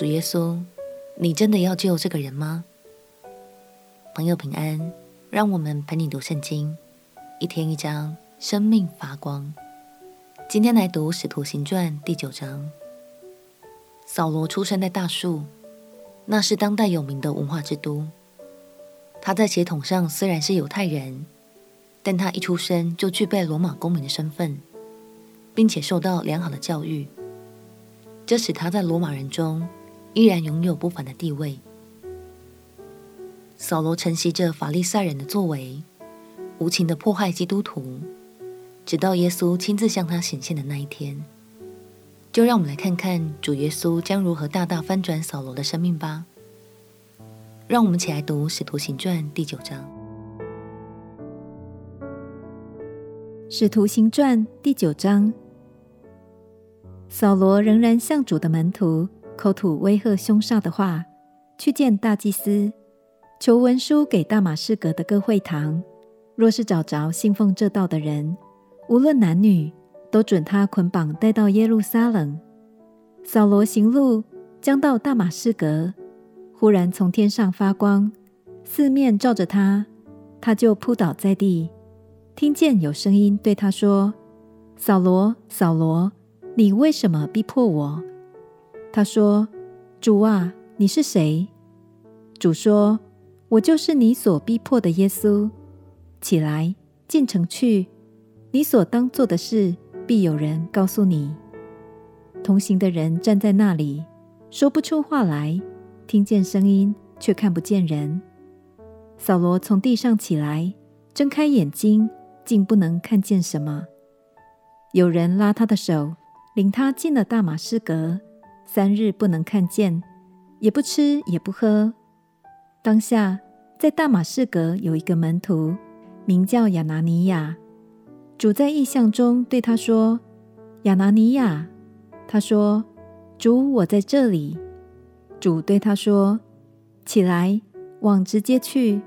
主耶稣，你真的要救这个人吗？朋友平安，让我们陪你读圣经，一天一章，生命发光。今天来读《使徒行传》第九章。扫罗出生在大数，那是当代有名的文化之都。他在血统上虽然是犹太人，但他一出生就具备罗马公民的身份，并且受到良好的教育，这使他在罗马人中。依然拥有不凡的地位。扫罗承袭着法利赛人的作为，无情的迫害基督徒，直到耶稣亲自向他显现的那一天。就让我们来看看主耶稣将如何大大翻转扫罗的生命吧。让我们一起来读《使徒行传》第九章。《使徒行传》第九章，扫罗仍然向主的门徒。口吐威吓凶煞的话，去见大祭司，求文书给大马士革的各会堂，若是找着信奉这道的人，无论男女，都准他捆绑带到耶路撒冷。扫罗行路将到大马士革，忽然从天上发光，四面照着他，他就扑倒在地，听见有声音对他说：“扫罗，扫罗，你为什么逼迫我？”他说：“主啊，你是谁？”主说：“我就是你所逼迫的耶稣。起来，进城去，你所当做的事，必有人告诉你。”同行的人站在那里，说不出话来，听见声音，却看不见人。扫罗从地上起来，睁开眼睛，竟不能看见什么。有人拉他的手，领他进了大马士革。三日不能看见，也不吃也不喝。当下在大马士革有一个门徒，名叫亚拿尼亚。主在异象中对他说：“亚拿尼亚。”他说：“主，我在这里。”主对他说：“起来，往直接去，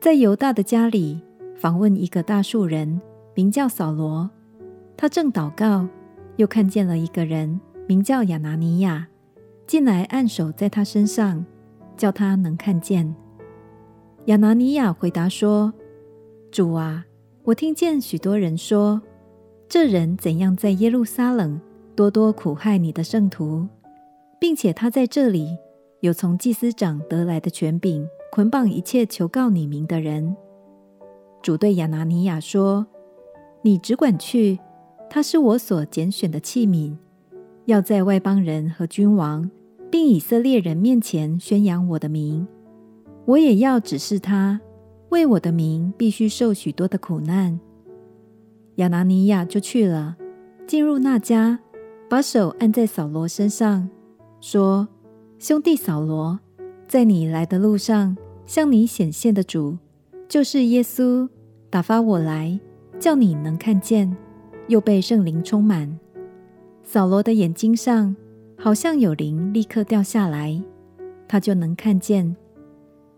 在犹大的家里访问一个大树人，名叫扫罗。他正祷告，又看见了一个人。”名叫亚拿尼亚，进来按手在他身上，叫他能看见。亚拿尼亚回答说：“主啊，我听见许多人说，这人怎样在耶路撒冷多多苦害你的圣徒，并且他在这里有从祭司长得来的权柄，捆绑一切求告你名的人。”主对亚拿尼亚说：“你只管去，他是我所拣选的器皿。”要在外邦人和君王，并以色列人面前宣扬我的名，我也要指示他，为我的名必须受许多的苦难。亚拿尼亚就去了，进入那家，把手按在扫罗身上，说：“兄弟扫罗，在你来的路上，向你显现的主，就是耶稣，打发我来，叫你能看见，又被圣灵充满。”扫罗的眼睛上好像有灵，立刻掉下来，他就能看见。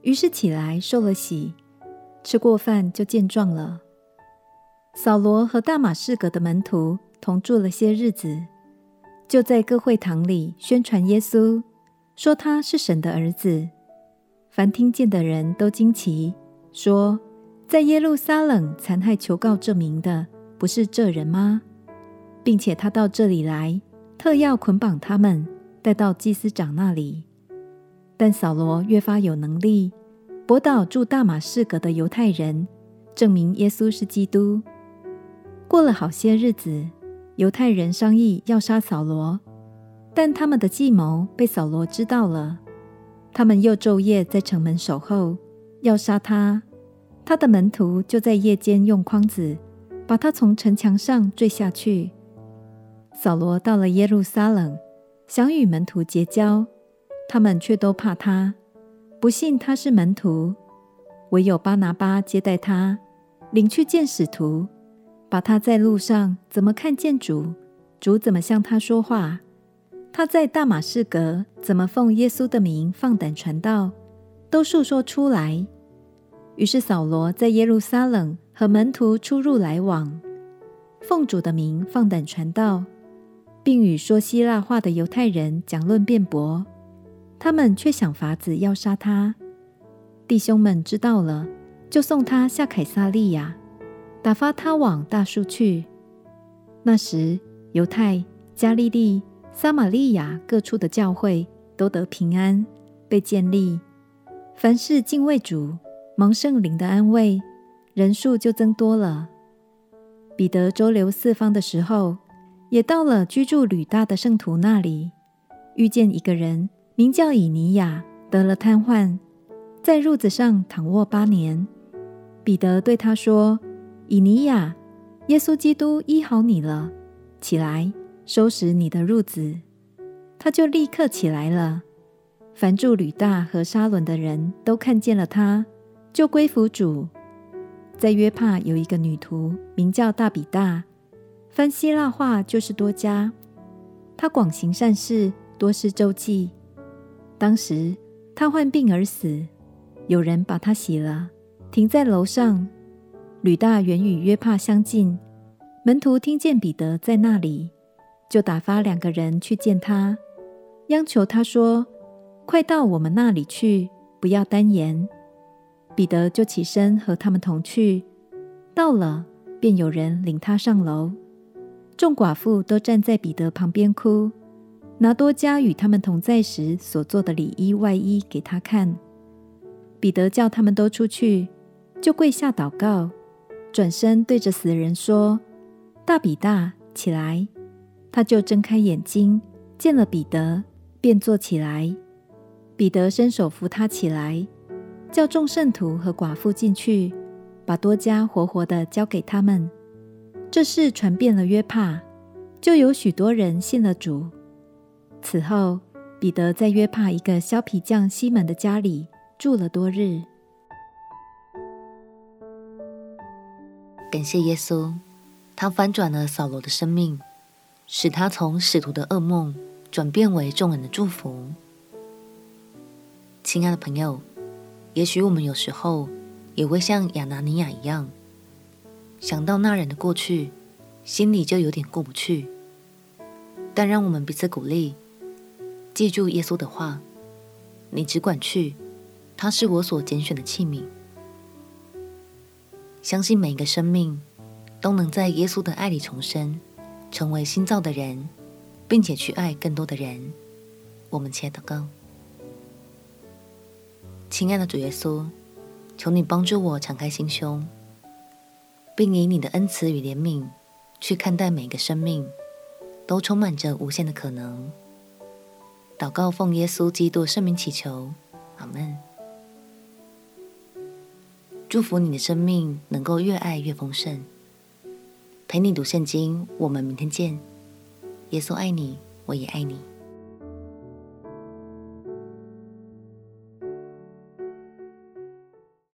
于是起来受了洗，吃过饭就健壮了。扫罗和大马士革的门徒同住了些日子，就在各会堂里宣传耶稣，说他是神的儿子。凡听见的人都惊奇，说：在耶路撒冷残害求告这名的，不是这人吗？并且他到这里来，特要捆绑他们，带到祭司长那里。但扫罗越发有能力，驳倒住大马士革的犹太人，证明耶稣是基督。过了好些日子，犹太人商议要杀扫罗，但他们的计谋被扫罗知道了。他们又昼夜在城门守候，要杀他。他的门徒就在夜间用筐子把他从城墙上坠下去。扫罗到了耶路撒冷，想与门徒结交，他们却都怕他，不信他是门徒。唯有巴拿巴接待他，领去见使徒，把他在路上怎么看见主，主怎么向他说话，他在大马士革怎么奉耶稣的名放胆传道，都述说出来。于是扫罗在耶路撒冷和门徒出入来往，奉主的名放胆传道。并与说希腊话的犹太人讲论辩驳，他们却想法子要杀他。弟兄们知道了，就送他下凯撒利亚，打发他往大树去。那时，犹太、加利利、撒玛利亚各处的教会都得平安，被建立。凡是敬畏主，蒙圣灵的安慰，人数就增多了。彼得周游四方的时候，也到了居住吕大的圣徒那里，遇见一个人名叫以尼雅，得了瘫痪，在褥子上躺卧八年。彼得对他说：“以尼雅，耶稣基督医好你了，起来，收拾你的褥子。”他就立刻起来了。凡住吕大和沙伦的人都看见了他，就归服主。在约帕有一个女徒，名叫大比大，翻希腊话就是多加。他广行善事，多施周济。当时他患病而死，有人把他洗了，停在楼上。吕大原与约帕相近，门徒听见彼得在那里，就打发两个人去见他，央求他说：“快到我们那里去，不要单言。”彼得就起身和他们同去，到了，便有人领他上楼。众寡妇都站在彼得旁边哭，拿多加与他们同在时所做的里衣外衣给他看。彼得叫他们都出去，就跪下祷告，转身对着死人说：“大比大，起来！”他就睁开眼睛，见了彼得，便坐起来。彼得伸手扶他起来。叫众圣徒和寡妇进去，把多加活活的交给他们。这事传遍了约帕，就有许多人信了主。此后，彼得在约帕一个削皮匠西门的家里住了多日。感谢耶稣，他翻转了扫罗的生命，使他从使徒的噩梦转变为众人的祝福。亲爱的朋友。也许我们有时候也会像亚拿尼亚一样，想到那人的过去，心里就有点过不去。但让我们彼此鼓励，记住耶稣的话：“你只管去，他是我所拣选的器皿。”相信每一个生命都能在耶稣的爱里重生，成为新造的人，并且去爱更多的人。我们且祷告。亲爱的主耶稣，求你帮助我敞开心胸，并以你的恩慈与怜悯去看待每个生命，都充满着无限的可能。祷告奉耶稣基督圣名祈求，阿门。祝福你的生命能够越爱越丰盛。陪你读圣经，我们明天见。耶稣爱你，我也爱你。